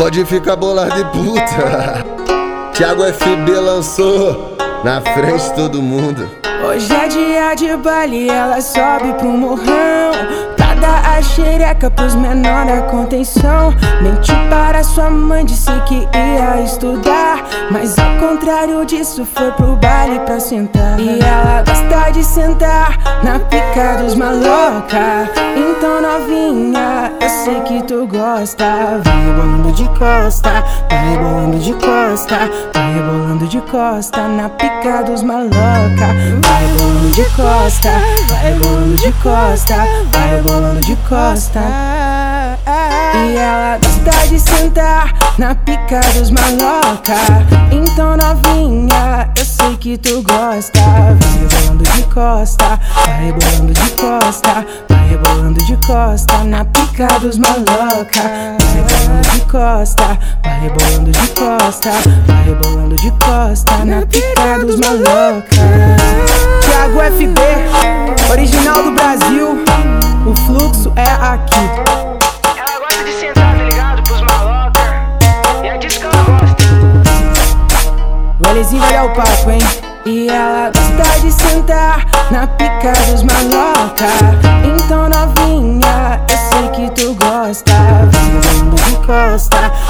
Pode ficar bolado e puta. Thiago FB lançou na frente de todo mundo. Hoje é dia de baile, ela sobe pro morrão. Pra dar a xereca pros menor da contenção. Menti para sua mãe, disse que ia estudar. Mas ao contrário disso, foi pro baile pra sentar. E ela gosta de sentar na pica dos maloca. Então novinha, tu gosta Vai rebolando de costa, vai rebolando de costa Vai rebolando de costa na pica dos maloca Vai rebolando de costa, vai rebolando de costa, vai rebolando de costa. E ela gosta de sentar na pica dos maloca. Então novinha, eu sei que tu gosta. Vai rebolando de costa, vai rebolando de costa, costa na pica dos maloca. Vai rebolando de costa, vai rebolando de costa, vai rebolando de costa na pica dos maloca. Thiago FB, original do Brasil. O fluxo é aqui. Ela gosta de sentar, tá ligado? Pros maloca. E é disso que ela gosta. O Lzinho vai dar o papo, hein? E ela gosta de sentar na pica dos maloca. Então novinha,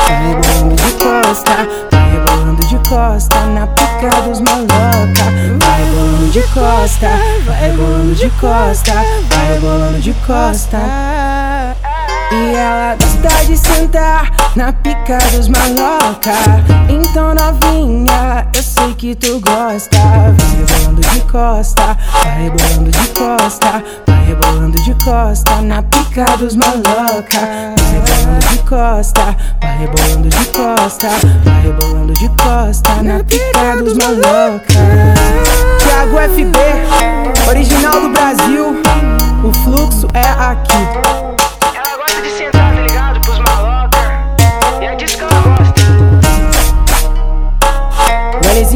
vai rebolando de costa, vai rebolando de costa na pica dos maloca. Vai rebolando de costa, vai rebolando de costa, vai rebolando de costa. E ela gosta de sentar na pica dos maloca. Então novinha, eu sei que tu gosta. Vai rebolando de costa, vai rebolando de costa, rebolando de costa na pica dos maloca. Vai rebolando de costa, vai rebolando de costa, vai rebolando de costa na pica dos maloca. Thiago FB, original do Brasil. O fluxo é aqui. Ela gosta de sentar, tá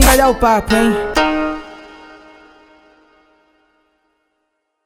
vai dar o papo, hein?